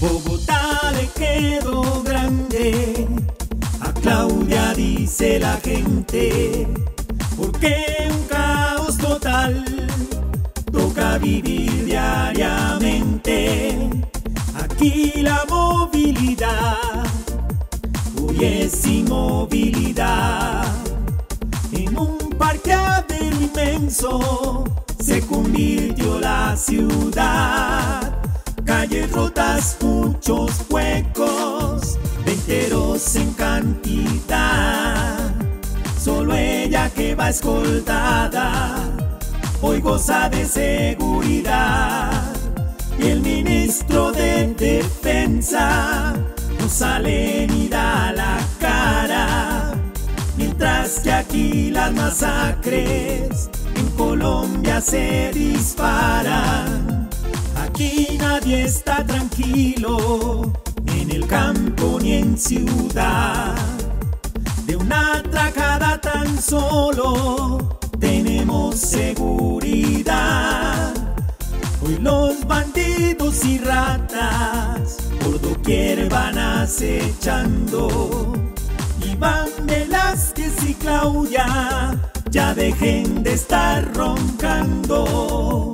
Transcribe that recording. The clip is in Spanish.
Bogotá le quedó grande, a Claudia dice la gente, porque un caos total toca vivir diariamente. Aquí la movilidad hoy es inmovilidad. En un parqueadero inmenso se convirtió la ciudad. Calles rotas, muchos huecos, veinteros en cantidad. Solo ella que va escoltada, hoy goza de seguridad. Y el ministro de Defensa no sale ni da la cara. Mientras que aquí las masacres en Colombia se disparan. Aquí nadie está tranquilo, ni en el campo ni en ciudad. De una tracada tan solo tenemos seguridad. Hoy los bandidos y ratas por doquier van acechando. Iván Velázquez y Claudia ya dejen de estar roncando.